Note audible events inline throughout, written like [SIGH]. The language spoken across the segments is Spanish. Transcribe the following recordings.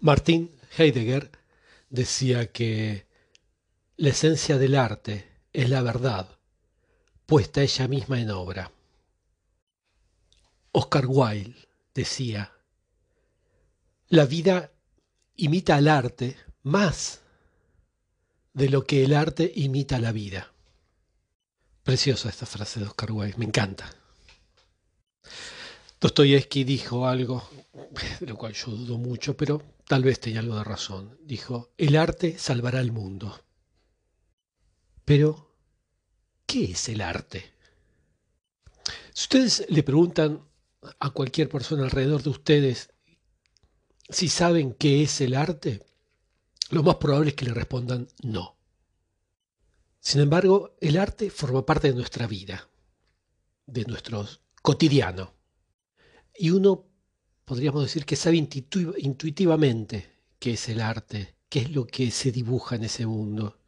Martin Heidegger decía que la esencia del arte es la verdad, puesta ella misma en obra. Oscar Wilde decía, la vida imita al arte más de lo que el arte imita la vida. Preciosa esta frase de Oscar Wilde, me encanta. Dostoyevsky dijo algo, de lo cual yo dudo mucho, pero tal vez tenía algo de razón. Dijo, el arte salvará al mundo. Pero, ¿qué es el arte? Si ustedes le preguntan a cualquier persona alrededor de ustedes si saben qué es el arte, lo más probable es que le respondan no. Sin embargo, el arte forma parte de nuestra vida, de nuestro cotidiano. Y uno podríamos decir que sabe intuitivamente qué es el arte, qué es lo que se dibuja en ese mundo.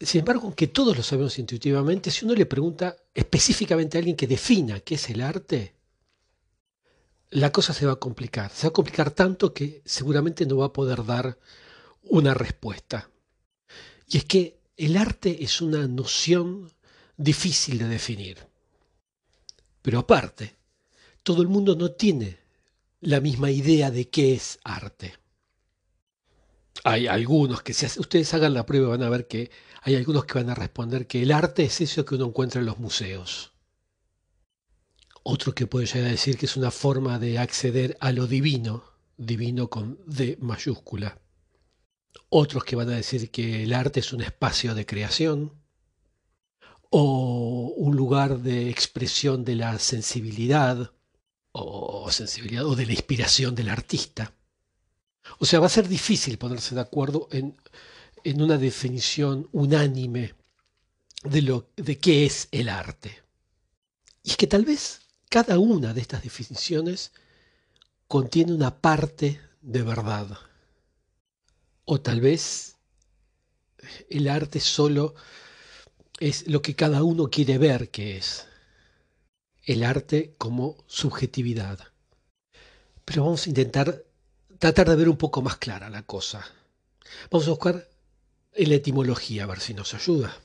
Sin embargo, aunque todos lo sabemos intuitivamente, si uno le pregunta específicamente a alguien que defina qué es el arte, la cosa se va a complicar. Se va a complicar tanto que seguramente no va a poder dar una respuesta. Y es que el arte es una noción difícil de definir. Pero aparte, todo el mundo no tiene la misma idea de qué es arte. Hay algunos que si ustedes hagan la prueba van a ver que hay algunos que van a responder que el arte es eso que uno encuentra en los museos. Otro que puede llegar a decir que es una forma de acceder a lo divino, divino con D mayúscula. Otros que van a decir que el arte es un espacio de creación o un lugar de expresión de la sensibilidad o sensibilidad o de la inspiración del artista. O sea, va a ser difícil ponerse de acuerdo en, en una definición unánime de, lo, de qué es el arte. Y es que tal vez cada una de estas definiciones contiene una parte de verdad. O tal vez el arte solo es lo que cada uno quiere ver que es el arte como subjetividad. Pero vamos a intentar tratar de ver un poco más clara la cosa. Vamos a buscar en la etimología a ver si nos ayuda.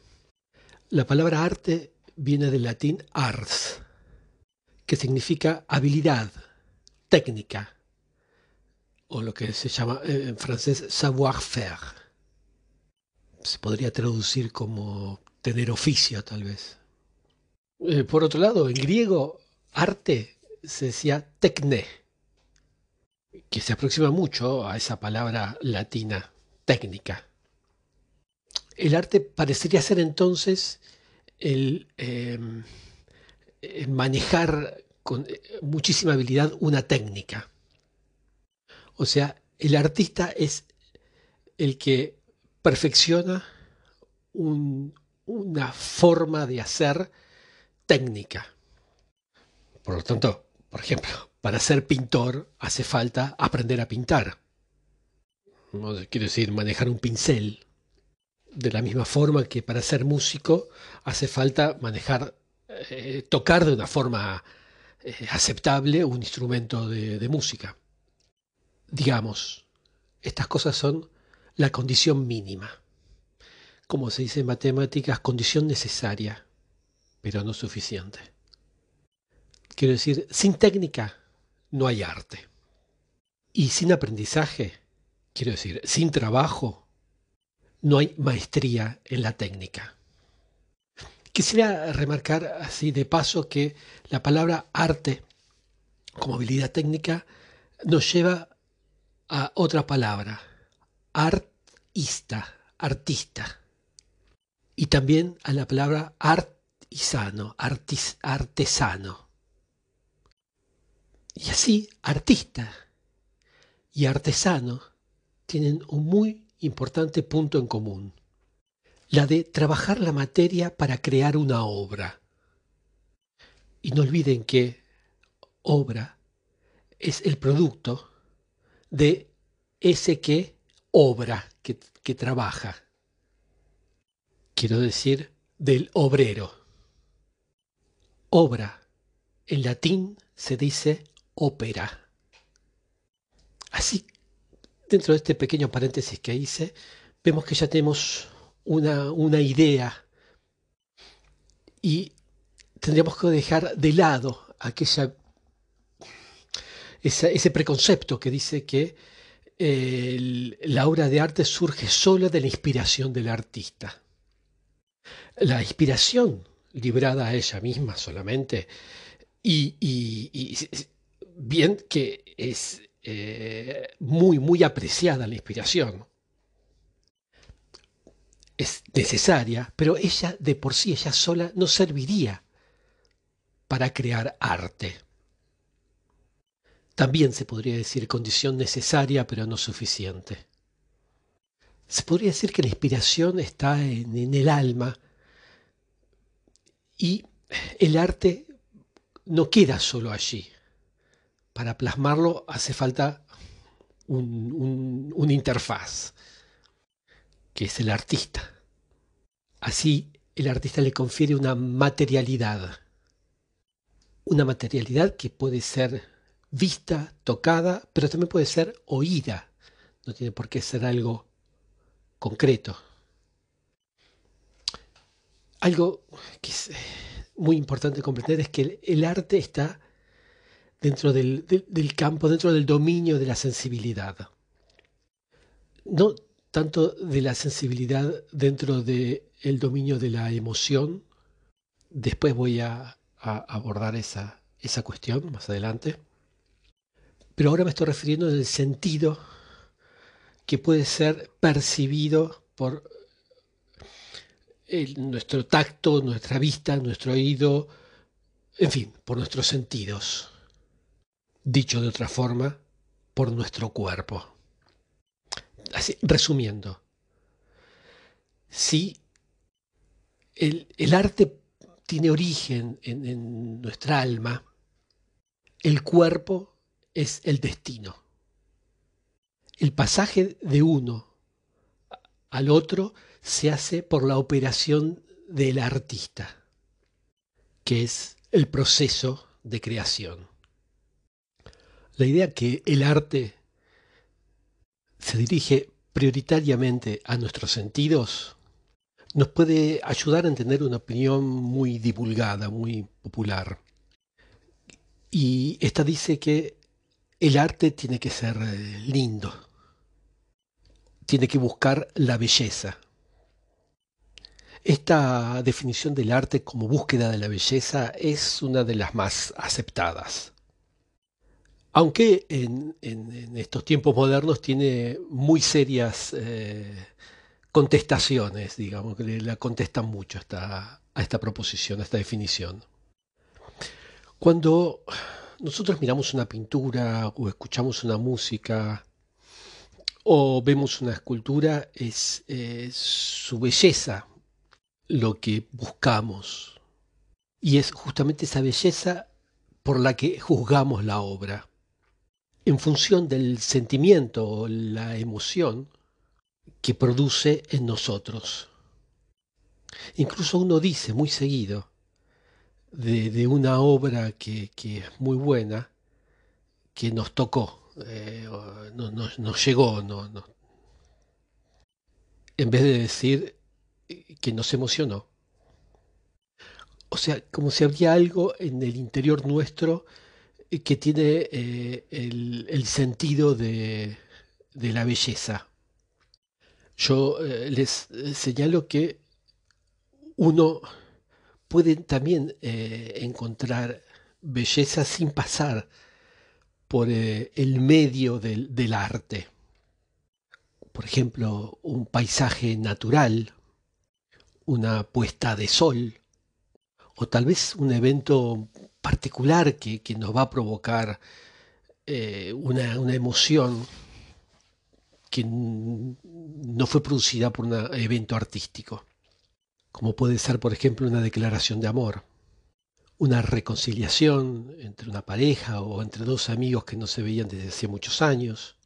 La palabra arte viene del latín ars, que significa habilidad, técnica, o lo que se llama en francés savoir-faire. Se podría traducir como tener oficio, tal vez. Eh, por otro lado, en griego, arte se decía tecne, que se aproxima mucho a esa palabra latina, técnica. El arte parecería ser entonces el, em, manejar con eh, muchísima habilidad una técnica. O sea, el artista es el que perfecciona una forma de hacer técnica. Por lo tanto, por ejemplo, para ser pintor hace falta aprender a pintar. Quiero decir, manejar un pincel. De la misma forma que para ser músico hace falta manejar, eh, tocar de una forma eh, aceptable un instrumento de música. Digamos, estas cosas son la condición mínima. Como se dice en matemáticas, condición necesaria pero no suficiente. Quiero decir, sin técnica no hay arte. Y sin aprendizaje, quiero decir, sin trabajo, no hay maestría en la técnica. Quisiera remarcar así de paso que la palabra arte como habilidad técnica nos lleva a otra palabra, artista, artista, y también a la palabra art artisano, artesano. Y así, artista y artesano tienen un muy importante punto en común, la de trabajar la materia para crear una obra. Y no olviden que obra es el producto de ese que obra, que, que trabaja. Quiero decir, del obrero. Obra. En latín se dice ópera. Así dentro de este pequeño paréntesis que hice, vemos que ya tenemos una, una idea y tendríamos que dejar de lado aquella, ese preconcepto que dice que la obra de arte surge solo de la inspiración del artista. La inspiración librada a ella misma solamente y, bien que es eh, muy, muy apreciada la inspiración. Es necesaria, pero ella de por sí, ella sola, no serviría para crear arte. También se podría decir condición necesaria pero no suficiente. Se podría decir que la inspiración está en, el alma y el arte no queda solo allí. Para plasmarlo hace falta un, un, interfaz, que es el artista. Así el artista le confiere una materialidad, una materialidad que puede ser vista, tocada, pero también puede ser oída. No tiene por qué ser algo concreto. Algo que es eh, muy importante comprender es que el, arte está dentro del, campo, dentro del dominio de la sensibilidad. No tanto de la sensibilidad dentro del dominio de la emoción. Después voy a, abordar esa, esa cuestión más adelante pero ahora me estoy refiriendo en el sentido que puede ser percibido por nuestro tacto, nuestra vista, nuestro oído, en fin, por nuestros sentidos. Dicho de otra forma, por nuestro cuerpo. Así, resumiendo, si el, arte tiene origen en nuestra alma, el cuerpo es el destino. El pasaje de uno al otro se hace por la operación del artista, que es el proceso de creación. La idea que el arte se dirige prioritariamente a nuestros sentidos nos puede ayudar a entender una opinión muy divulgada, muy popular. Y esta dice que el arte tiene que ser eh, lindo, tiene que buscar la belleza. Esta definición del arte como búsqueda de la belleza es una de las más aceptadas. Aunque en, estos tiempos modernos tiene muy serias eh, contestaciones, digamos, que la contestan mucho a esta proposición, a esta definición. Cuando nosotros miramos una pintura o escuchamos una música o vemos una escultura, es su belleza lo que buscamos. Y es justamente esa belleza por la que juzgamos la obra. En función del sentimiento o la emoción que produce en nosotros. Incluso uno dice muy seguido, de, una obra que, es muy buena, que nos tocó, eh, nos llegó, no, en vez de decir que nos emocionó. O sea, como si habría algo en el interior nuestro que tiene eh, el, sentido de, la belleza. Yo eh, les señalo que uno pueden también eh, encontrar belleza sin pasar por eh, el medio del, arte. Por ejemplo, un paisaje natural, una puesta de sol, o tal vez un evento particular que, que nos va a provocar eh, una, una, emoción que no fue producida por un evento artístico como puede ser, por ejemplo, una declaración de amor, una reconciliación entre una pareja o entre dos amigos que no se veían desde hace muchos años,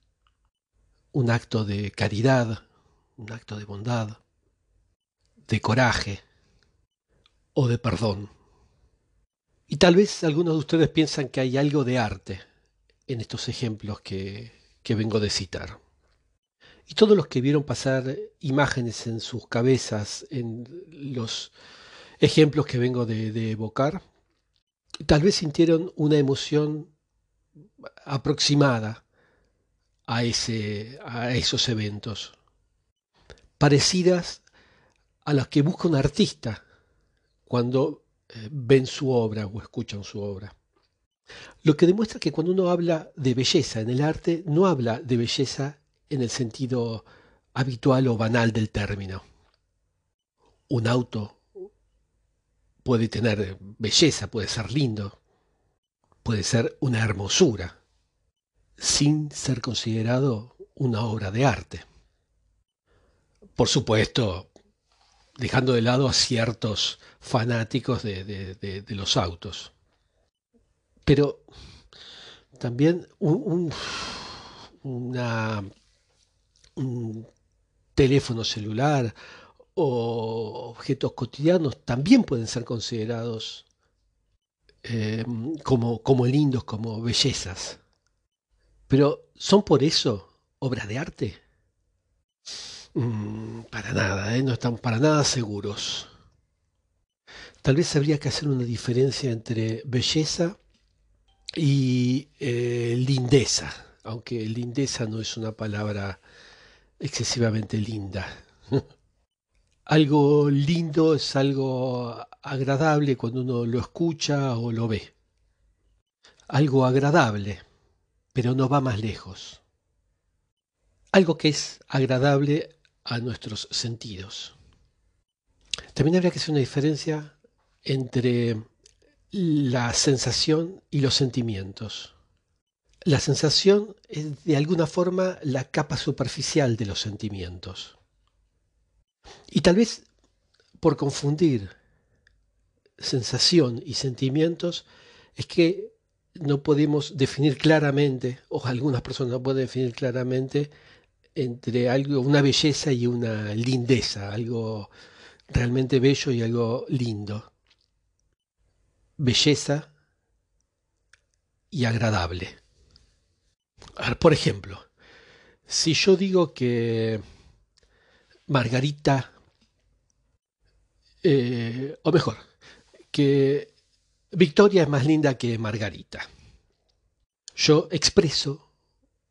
un acto de caridad, un acto de bondad, de coraje o de perdón. Y tal vez algunos de ustedes piensan que hay algo de arte en estos ejemplos que, que vengo de citar. Y todos los que vieron pasar imágenes en sus cabezas, en los ejemplos que vengo de, evocar, tal vez sintieron una emoción aproximada a, ese, a esos eventos, parecidas a las que busca un artista cuando eh, ven su obra o escuchan su obra. Lo que demuestra que cuando uno habla de belleza en el arte, no habla de belleza en el sentido habitual o banal del término. Un auto puede tener belleza, puede ser lindo, puede ser una hermosura, sin ser considerado una obra de arte. Por supuesto, dejando de lado a ciertos fanáticos de, los autos. Pero también un, un teléfono celular o objetos cotidianos también pueden ser considerados eh, como, como lindos, como bellezas. Pero ¿son por eso obras de arte? Mm, para nada, ¿eh? no estamos para nada seguros. Tal vez habría que hacer una diferencia entre belleza y eh, lindeza, aunque lindeza no es una palabra excesivamente linda. [LAUGHS] algo lindo es algo agradable cuando uno lo escucha o lo ve. Algo agradable, pero no va más lejos. Algo que es agradable a nuestros sentidos. También habría que hacer una diferencia entre la sensación y los sentimientos. La sensación es de alguna forma la capa superficial de los sentimientos. Y tal vez por confundir sensación y sentimientos es que no podemos definir claramente, o algunas personas no pueden definir claramente entre algo, una belleza y una lindeza, algo realmente bello y algo lindo. Belleza y agradable. por ejemplo, si yo digo que Margarita, eh, o mejor, que Victoria es más linda que Margarita, yo expreso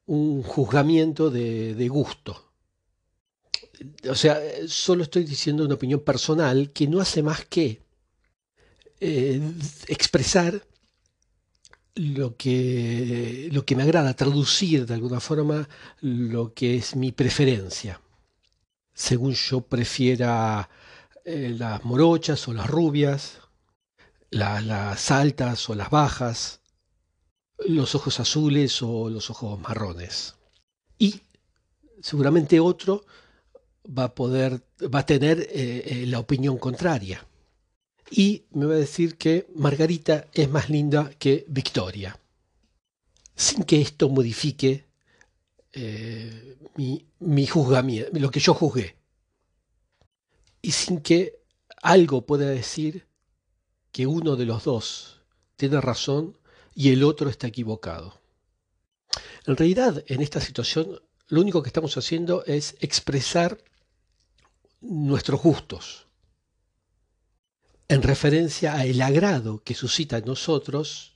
un juzgamiento de, gusto. O sea, solo estoy diciendo una opinión personal que no hace más que eh, expresar lo que, lo que me agrada, traducir de alguna forma lo que es mi preferencia. Según yo prefiera eh, las morochas o las rubias, las altas o las bajas, los ojos azules o los ojos marrones. Y seguramente otro va a poder, va a tener eh, eh, la opinión contraria. Y me va a decir que Margarita es más linda que Victoria. Sin que esto modifique eh, mi, mi juzgamiento, lo que yo juzgué. Y sin que algo pueda decir que uno de los dos tiene razón y el otro está equivocado. En realidad, en esta situación, lo único que estamos haciendo es expresar nuestros gustos en referencia a el agrado que suscita en nosotros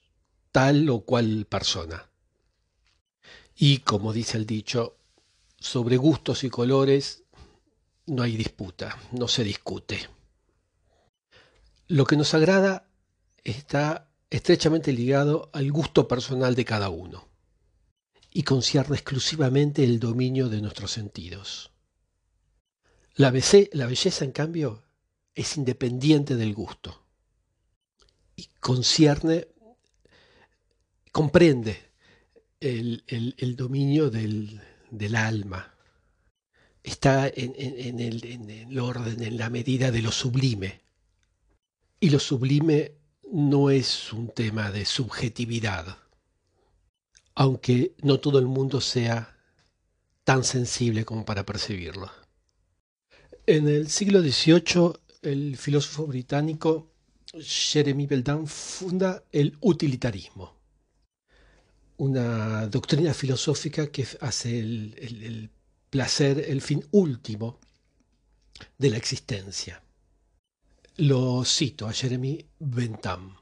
tal o cual persona. Y como dice el dicho, sobre gustos y colores no hay disputa, no se discute. Lo que nos agrada está estrechamente ligado al gusto personal de cada uno y concierne exclusivamente el dominio de nuestros sentidos. La, belleza, en cambio, es independiente del gusto y concierne, comprende el, dominio del, alma. Está en el orden, en la medida de lo sublime. Y lo sublime no es un tema de subjetividad, aunque no todo el mundo sea tan sensible como para percibirlo. En el siglo XVIII, el filósofo británico Jeremy Beldan funda el utilitarismo, una doctrina filosófica que hace el, placer el fin último de la existencia. Lo cito a Jeremy Bentham.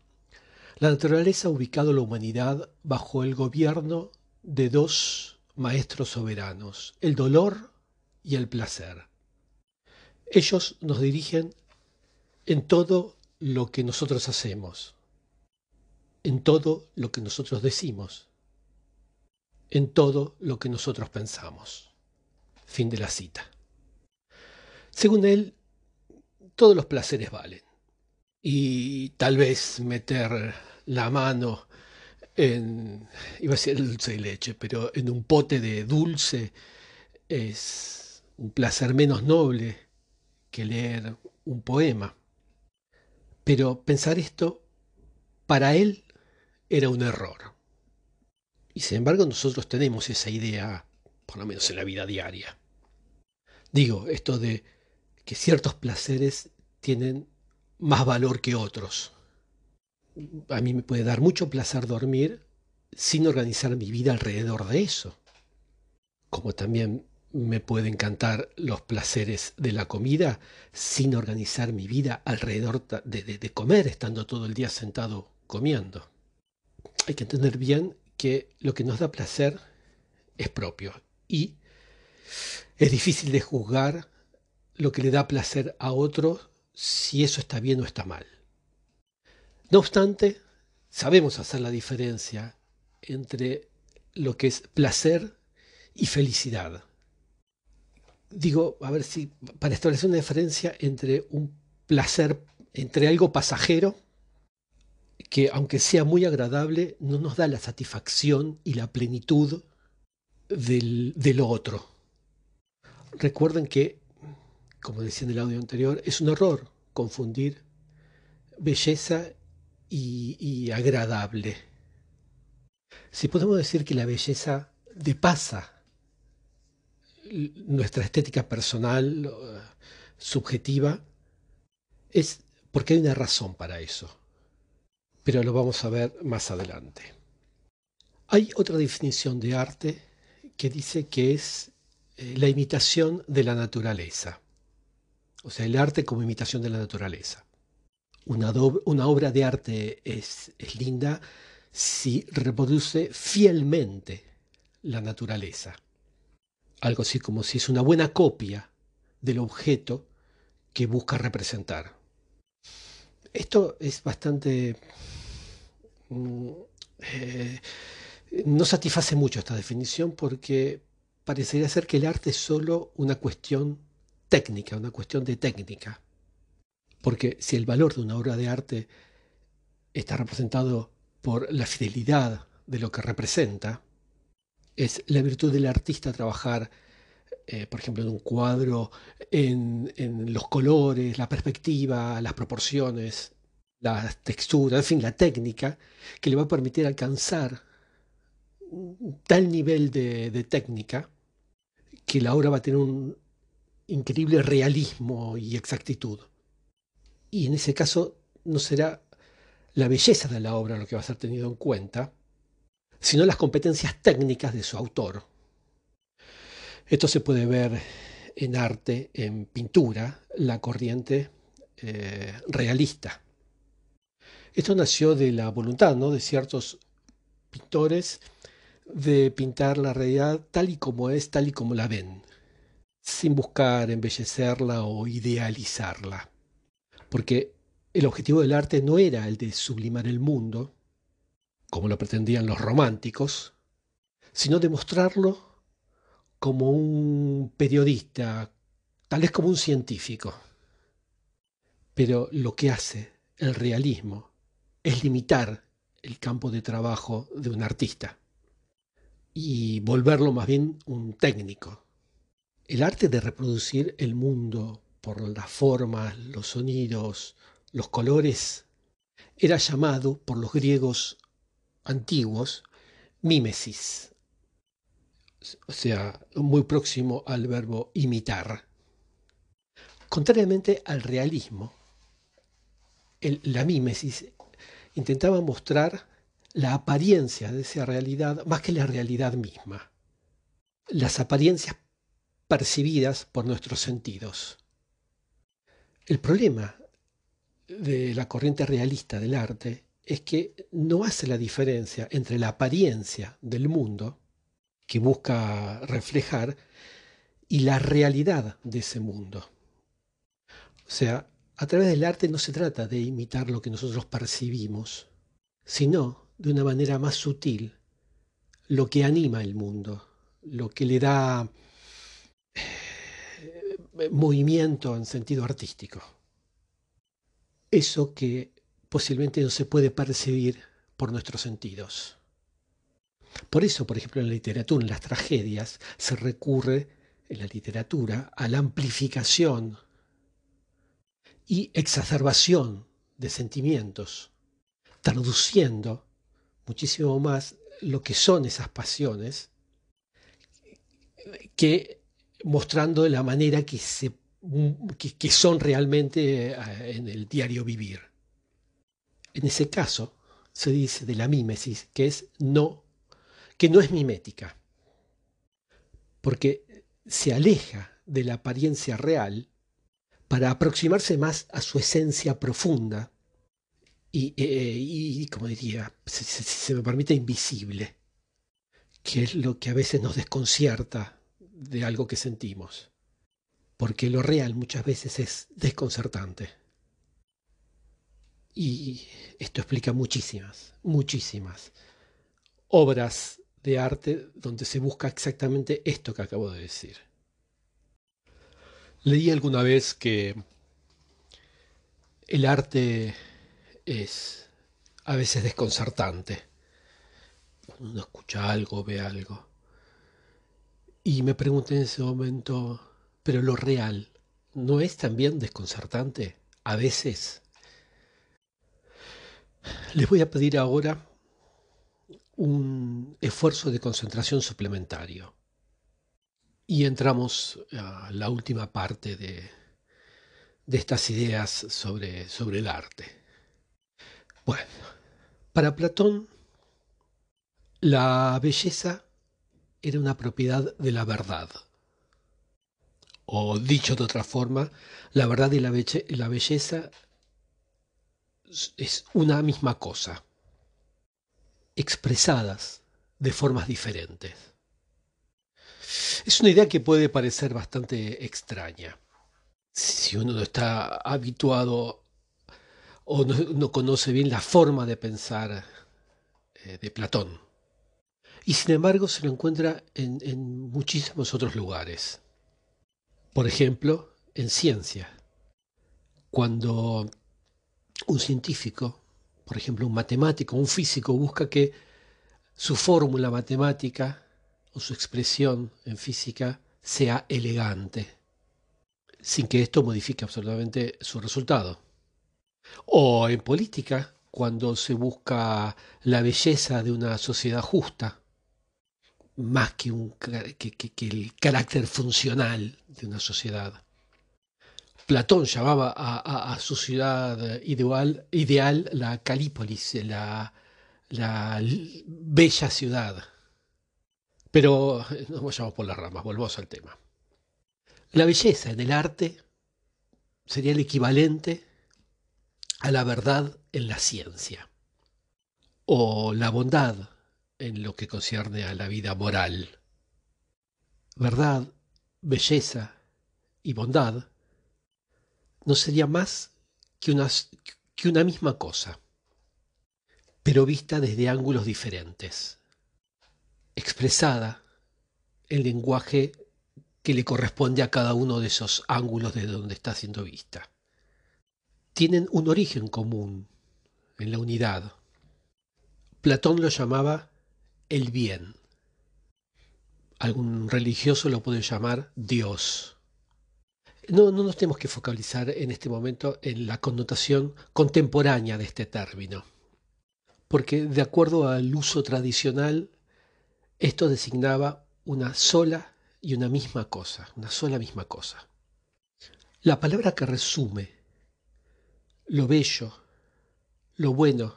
La naturaleza ha ubicado la humanidad bajo el gobierno de dos maestros soberanos, el dolor y el placer. Ellos nos dirigen en todo lo que nosotros hacemos, en todo lo que nosotros decimos, en todo lo que nosotros pensamos. Fin de la cita. Según él, todos los placeres valen. Y tal vez meter la mano en, iba a decir dulce de leche, pero en un pote de dulce es un placer menos noble que leer un poema. Pero pensar esto, para él, era un error. Y sin embargo nosotros tenemos esa idea, por lo menos en la vida diaria. Digo, esto de que ciertos placeres tienen más valor que otros. A mí me puede dar mucho placer dormir sin organizar mi vida alrededor de eso. Como también me puede encantar los placeres de la comida sin organizar mi vida alrededor de, comer, estando todo el día sentado comiendo. Hay que entender bien que lo que nos da placer es propio y es difícil de juzgar lo que le da placer a otro si eso está bien o está mal. No obstante, sabemos hacer la diferencia entre lo que es placer y felicidad. Digo, a ver si, para establecer una diferencia entre un placer, entre algo pasajero, que aunque sea muy agradable, no nos da la satisfacción y la plenitud del, de lo otro. Recuerden que como decía en el audio anterior, es un error confundir belleza y, agradable. Si podemos decir que la belleza depasa nuestra estética personal, subjetiva, es porque hay una razón para eso. Pero lo vamos a ver más adelante. Hay otra definición de arte que dice que es eh, la imitación de la naturaleza o sea, el arte como imitación de la naturaleza. Una, obra de arte es, linda si reproduce fielmente la naturaleza. Algo así como si es una buena copia del objeto que busca representar. Esto es bastante... Mm, eh, no satisface mucho esta definición porque parecería ser que el arte es solo una cuestión técnica, una cuestión de técnica. Porque si el valor de una obra de arte está representado por la fidelidad de lo que representa, es la virtud del artista trabajar, eh, por ejemplo, en un cuadro, en, los colores, la perspectiva, las proporciones, las texturas, en fin, la técnica, que le va a permitir alcanzar tal nivel de, de técnica que la obra va a tener un, increíble realismo y exactitud. Y en ese caso no será la belleza de la obra lo que va a ser tenido en cuenta, sino las competencias técnicas de su autor. Esto se puede ver en arte, en pintura, la corriente eh, realista. Esto nació de la voluntad ¿no? de ciertos pintores de pintar la realidad tal y como es, tal y como la ven sin buscar embellecerla o idealizarla. Porque el objetivo del arte no era el de sublimar el mundo, como lo pretendían los románticos, sino de mostrarlo como un periodista, tal vez como un científico. Pero lo que hace el realismo es limitar el campo de trabajo de un artista y volverlo más bien un técnico, el arte de reproducir el mundo por las formas, los sonidos, los colores, era llamado por los griegos antiguos mímesis, o sea, muy próximo al verbo imitar. Contrariamente al realismo, la mímesis intentaba mostrar la apariencia de esa realidad más que la realidad misma. Las apariencias percibidas por nuestros sentidos. El problema de la corriente realista del arte es que no hace la diferencia entre la apariencia del mundo, que busca reflejar, y la realidad de ese mundo. O sea, a través del arte no se trata de imitar lo que nosotros percibimos, sino de una manera más sutil lo que anima el mundo, lo que le da movimiento en sentido artístico. Eso que posiblemente no se puede percibir por nuestros sentidos. Por eso, por ejemplo, en la literatura, en las tragedias, se recurre en la literatura a la amplificación y exacerbación de sentimientos, traduciendo muchísimo más lo que son esas pasiones que mostrando la manera que, que, son realmente eh, en el diario vivir. En ese caso se dice de la mímesis que es no, que no es mimética, porque se aleja de la apariencia real para aproximarse más a su esencia profunda y, eh, como diría, si, se me permite, invisible, que es lo que a veces nos desconcierta de algo que sentimos, porque lo real muchas veces es desconcertante. Y esto explica muchísimas, muchísimas obras de arte donde se busca exactamente esto que acabo de decir. Leí alguna vez que el arte es a veces desconcertante. Uno escucha algo, ve algo. Y me pregunté en ese momento, pero lo real, ¿no es también desconcertante? A veces. Les voy a pedir ahora un esfuerzo de concentración suplementario. Y entramos a la última parte de, de estas ideas sobre, sobre el arte. Bueno, para Platón, la belleza era una propiedad de la verdad. O dicho de otra forma, la verdad y la, belleza es una misma cosa, expresadas de formas diferentes. Es una idea que puede parecer bastante extraña. Si uno no está habituado o no, conoce bien la forma de pensar eh, de Platón. Y sin embargo se lo encuentra en, en muchísimos otros lugares. Por ejemplo, en ciencia. Cuando un científico, por ejemplo un matemático, un físico, busca que su fórmula matemática o su expresión en física sea elegante, sin que esto modifique absolutamente su resultado. O en política, cuando se busca la belleza de una sociedad justa, más que, un, que, el carácter funcional de una sociedad. Platón llamaba a, su ciudad ideal, ideal la Calípolis, la, la bella ciudad. Pero nos vayamos por las ramas, volvamos al tema. La belleza en el arte sería el equivalente a la verdad en la ciencia, o la bondad en lo que concierne a la vida moral. Verdad, belleza y bondad no sería más que una, que una misma cosa, pero vista desde ángulos diferentes expresada en lenguaje que le corresponde a cada uno de esos ángulos de donde está siendo vista. Tienen un origen común en la unidad. Platón lo llamaba el bien. Algún religioso lo puede llamar Dios. No, no nos tenemos que focalizar en este momento en la connotación contemporánea de este término, porque de acuerdo al uso tradicional esto designaba una sola y una misma cosa, una sola misma cosa. La palabra que resume lo bello, lo bueno,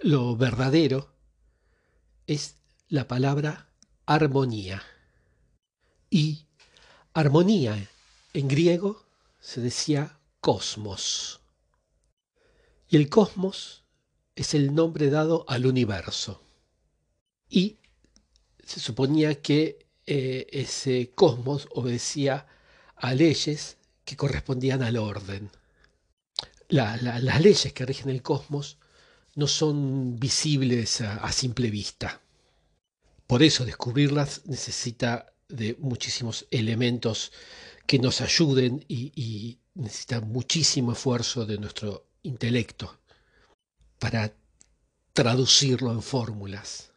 lo verdadero, es la palabra armonía. Y armonía en griego se decía cosmos. Y el cosmos es el nombre dado al universo. Y se suponía que eh, ese cosmos obedecía a leyes que correspondían al orden. las leyes que rigen el cosmos no son visibles a, simple vista. Por eso descubrirlas necesita de muchísimos elementos que nos ayuden y, y necesita muchísimo esfuerzo de nuestro intelecto para traducirlo en fórmulas.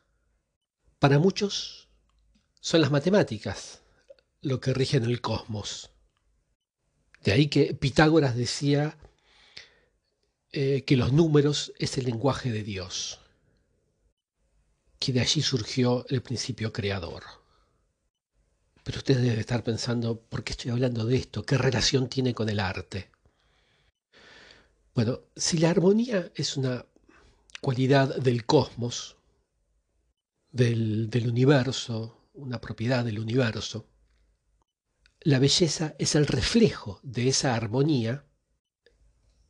Para muchos son las matemáticas lo que rigen el cosmos. De ahí que Pitágoras decía eh, que los números es el lenguaje de Dios, que de allí surgió el principio creador. Pero ustedes deben estar pensando, ¿por qué estoy hablando de esto? ¿Qué relación tiene con el arte? Bueno, si la armonía es una cualidad del cosmos, del, del universo, una propiedad del universo, la belleza es el reflejo de esa armonía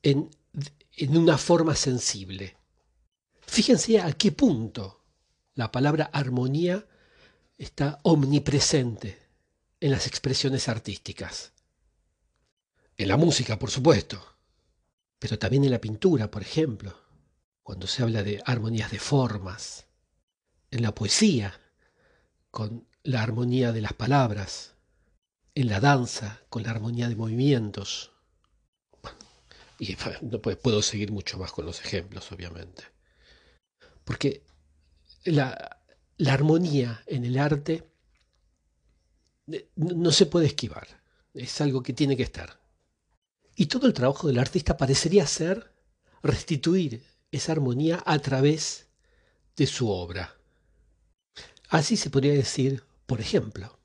en, en, una forma sensible. Fíjense a qué punto la palabra armonía está omnipresente en las expresiones artísticas. En la música, por supuesto, pero también en la pintura, por ejemplo, cuando se habla de armonías de formas, en la poesía, con la armonía de las palabras, en la danza, con la armonía de movimientos. Y [LAUGHS] puedo seguir mucho más con los ejemplos, obviamente. Porque la, la armonía en el arte eh, no se puede esquivar, es algo que tiene que estar. Y todo el trabajo del artista parecería ser restituir esa armonía a través de su obra. Así se podría decir, por ejemplo,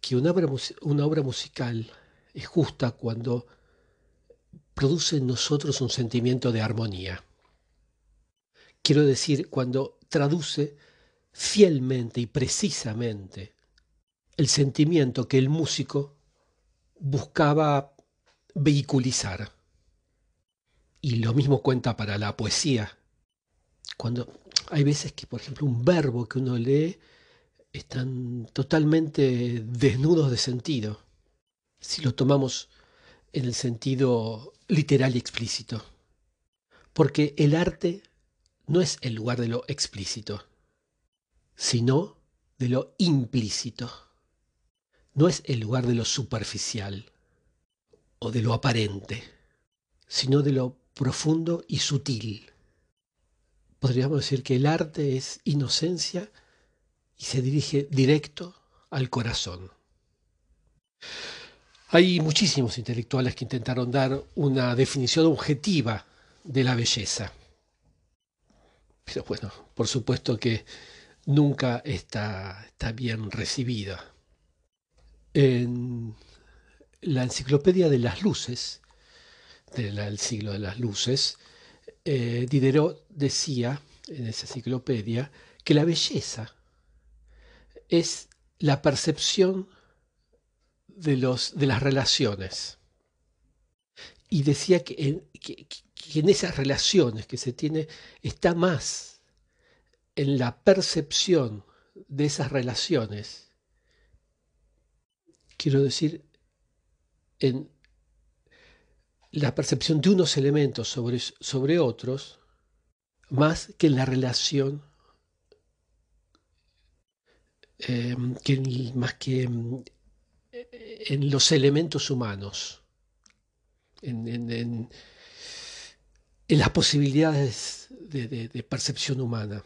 que una obra, una obra musical es justa cuando produce en nosotros un sentimiento de armonía. Quiero decir, cuando traduce fielmente y precisamente el sentimiento que el músico buscaba vehiculizar. Y lo mismo cuenta para la poesía. Cuando hay veces que, por ejemplo, un verbo que uno lee están totalmente desnudos de sentido, si lo tomamos en el sentido literal y explícito. Porque el arte no es el lugar de lo explícito, sino de lo implícito. No es el lugar de lo superficial o de lo aparente, sino de lo profundo y sutil. Podríamos decir que el arte es inocencia y se dirige directo al corazón. Hay muchísimos intelectuales que intentaron dar una definición objetiva de la belleza. Pero bueno, por supuesto que nunca está, está bien recibida. En la Enciclopedia de las Luces, del siglo de las Luces, eh, Diderot decía en esa enciclopedia que la belleza es la percepción de, los, de las relaciones. Y decía que en, que, en esas relaciones que se tiene está más en la percepción de esas relaciones, quiero decir, en la percepción de unos elementos sobre, sobre otros, más que en la relación Em, que, más que en los elementos humanos, en, las posibilidades de, percepción humana.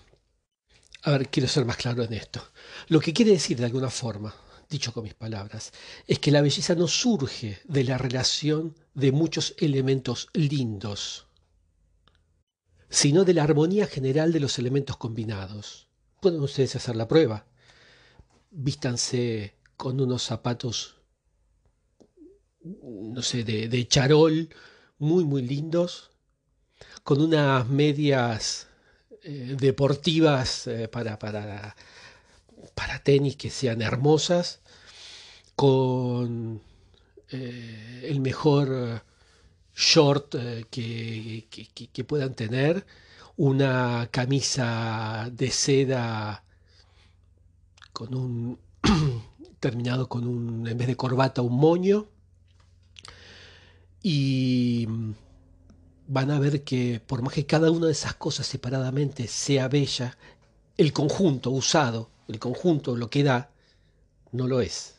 A ver, quiero ser más claro en esto. Lo que quiere decir de alguna forma, dicho con mis palabras, es que la belleza no surge de la relación de muchos elementos lindos, sino de la armonía general de los elementos combinados. Pueden ustedes hacer la prueba vístanse con unos zapatos, no sé, de, charol, muy, muy lindos, con unas medias eh, deportivas eh, para, para, para tenis que sean hermosas, con eh, el mejor short eh, que, que, puedan tener, una camisa de seda con un [CLEARS THROAT] terminado con un, en vez de corbata, un moño. Y van a ver que por más que cada una de esas cosas separadamente sea bella, el conjunto usado, el conjunto, lo que da, no lo es.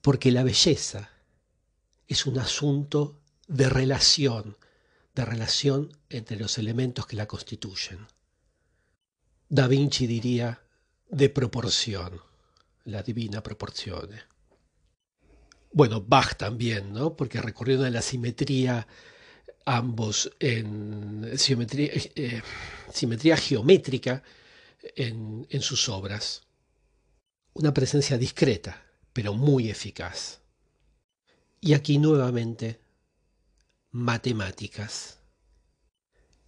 Porque la belleza es un asunto de relación, de relación entre los elementos que la constituyen. Da Vinci diría de proporción, la divina proporción. Bueno, Bach también, ¿no? Porque recorriendo a la simetría ambos en simetría, eh, simetría geométrica en sus obras. Una presencia discreta, pero muy eficaz. Y aquí nuevamente, matemáticas.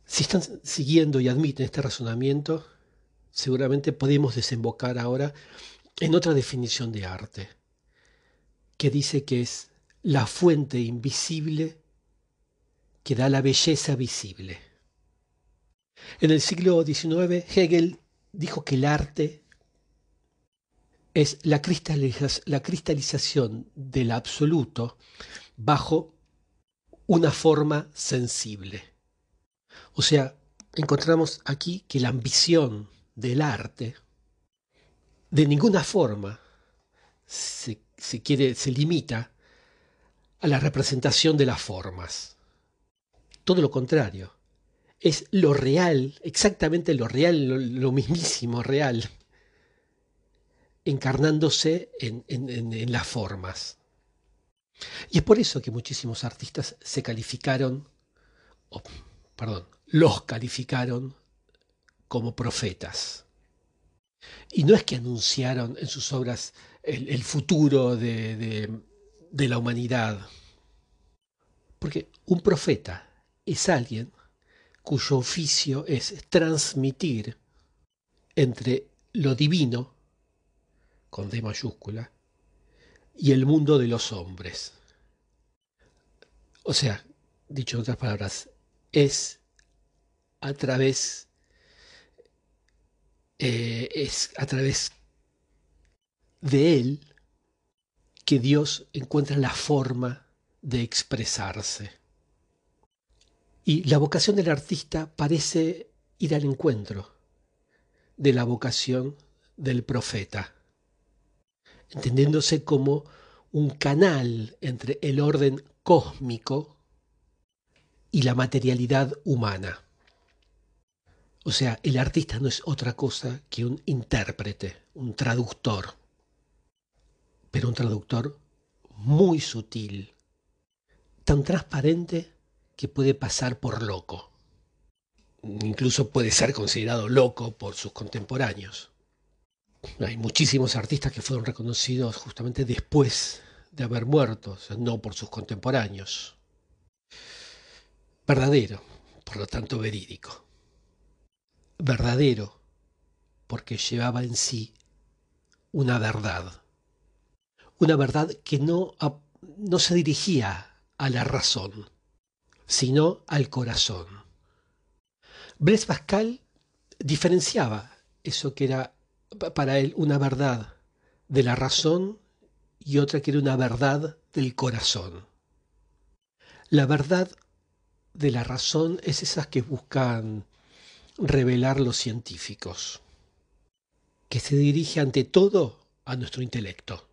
Si están siguiendo y admiten este razonamiento, seguramente podemos desembocar ahora en otra definición de arte, que dice que es la fuente invisible que da la belleza visible. En el siglo XIX, Hegel dijo que el arte es la, cristalización del absoluto bajo una forma sensible. O sea, encontramos aquí que la ambición del arte de ninguna forma se, quiere, se limita a la representación de las formas. Todo lo contrario. Es lo real, exactamente lo real, lo, mismísimo real, encarnándose en, en las formas. Y es por eso que muchísimos artistas se calificaron, o, perdón, los calificaron como profetas. Y no es que anunciaron en sus obras el, futuro de, la humanidad, porque un profeta es alguien cuyo oficio es transmitir entre lo divino, con D mayúscula, y el mundo de los hombres. O sea, dicho en otras palabras, es a través eh, es a través de él que Dios encuentra la forma de expresarse. Y la vocación del artista parece ir al encuentro de la vocación del profeta, entendiéndose como un canal entre el orden cósmico y la materialidad humana. O sea, el artista no es otra cosa que un intérprete, un traductor, pero un traductor muy sutil, tan transparente que puede pasar por loco. Incluso puede ser considerado loco por sus contemporáneos. Hay muchísimos artistas que fueron reconocidos justamente después de haber muerto, no por sus contemporáneos. Verdadero, por lo tanto verídico verdadero, porque llevaba en sí una verdad, una verdad que no, no se dirigía a la razón, sino al corazón. Blaise Pascal diferenciaba eso que era para él una verdad de la razón y otra que era una verdad del corazón. La verdad de la razón es esas que buscan revelar los científicos, que se dirige ante todo a nuestro intelecto.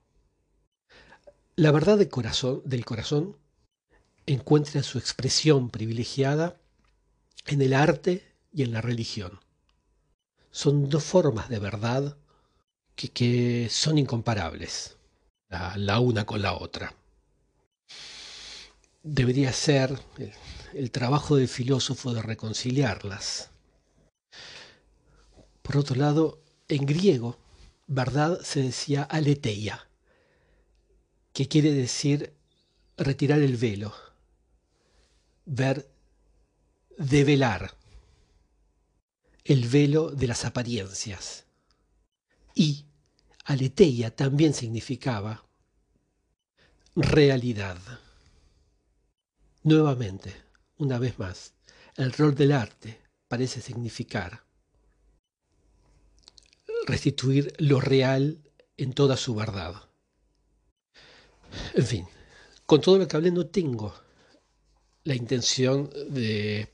La verdad del corazón, del corazón encuentra su expresión privilegiada en el arte y en la religión. Son dos formas de verdad que, son incomparables, la, una con la otra. Debería ser el trabajo del filósofo de reconciliarlas por otro lado, en griego, verdad se decía aletheia, que quiere decir retirar el velo, ver, develar el velo de las apariencias. Y aletheia también significaba realidad. Nuevamente, una vez más, el rol del arte parece significar restituir lo real en toda su verdad. En fin, con todo lo que hablé no tengo la intención de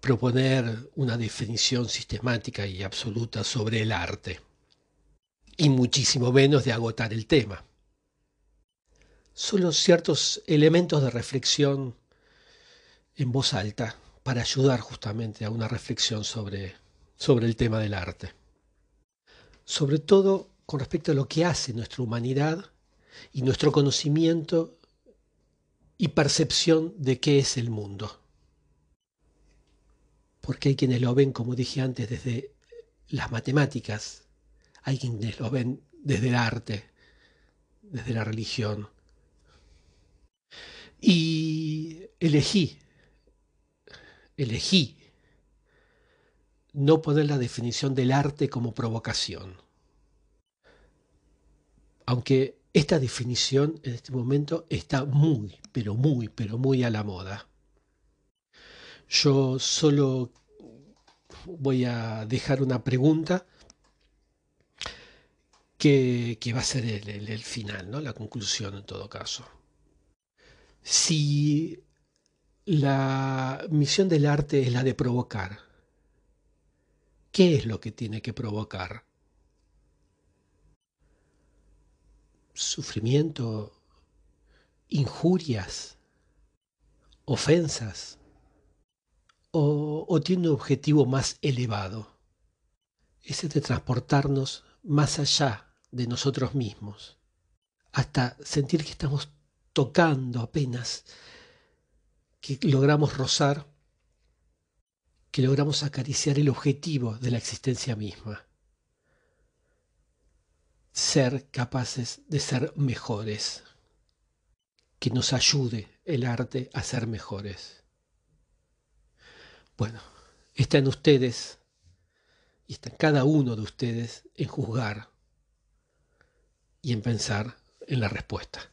proponer una definición sistemática y absoluta sobre el arte, y muchísimo menos de agotar el tema. Solo ciertos elementos de reflexión en voz alta para ayudar justamente a una reflexión sobre, sobre el tema del arte. Sobre todo con respecto a lo que hace nuestra humanidad y nuestro conocimiento y percepción de qué es el mundo porque hay quienes lo ven, como dije antes, desde las matemáticas, hay quienes lo ven desde el arte, desde la religión. Y elegí, elegí no poner la definición del arte como provocación. Aunque esta definición en este momento está muy, pero muy, pero muy a la moda. Yo solo voy a dejar una pregunta que, va a ser el, final, ¿no? la conclusión en todo caso. Si la misión del arte es la de provocar, ¿qué es lo que tiene que provocar? Sufrimiento, injurias, ofensas o, tiene un objetivo más elevado, ese de transportarnos más allá de nosotros mismos, hasta sentir que estamos tocando apenas, que logramos rozar, que logramos acariciar el objetivo de la existencia misma. Ser capaces de ser mejores, que nos ayude el arte a ser mejores. Bueno, está en ustedes y está en cada uno de ustedes en juzgar y en pensar en la respuesta.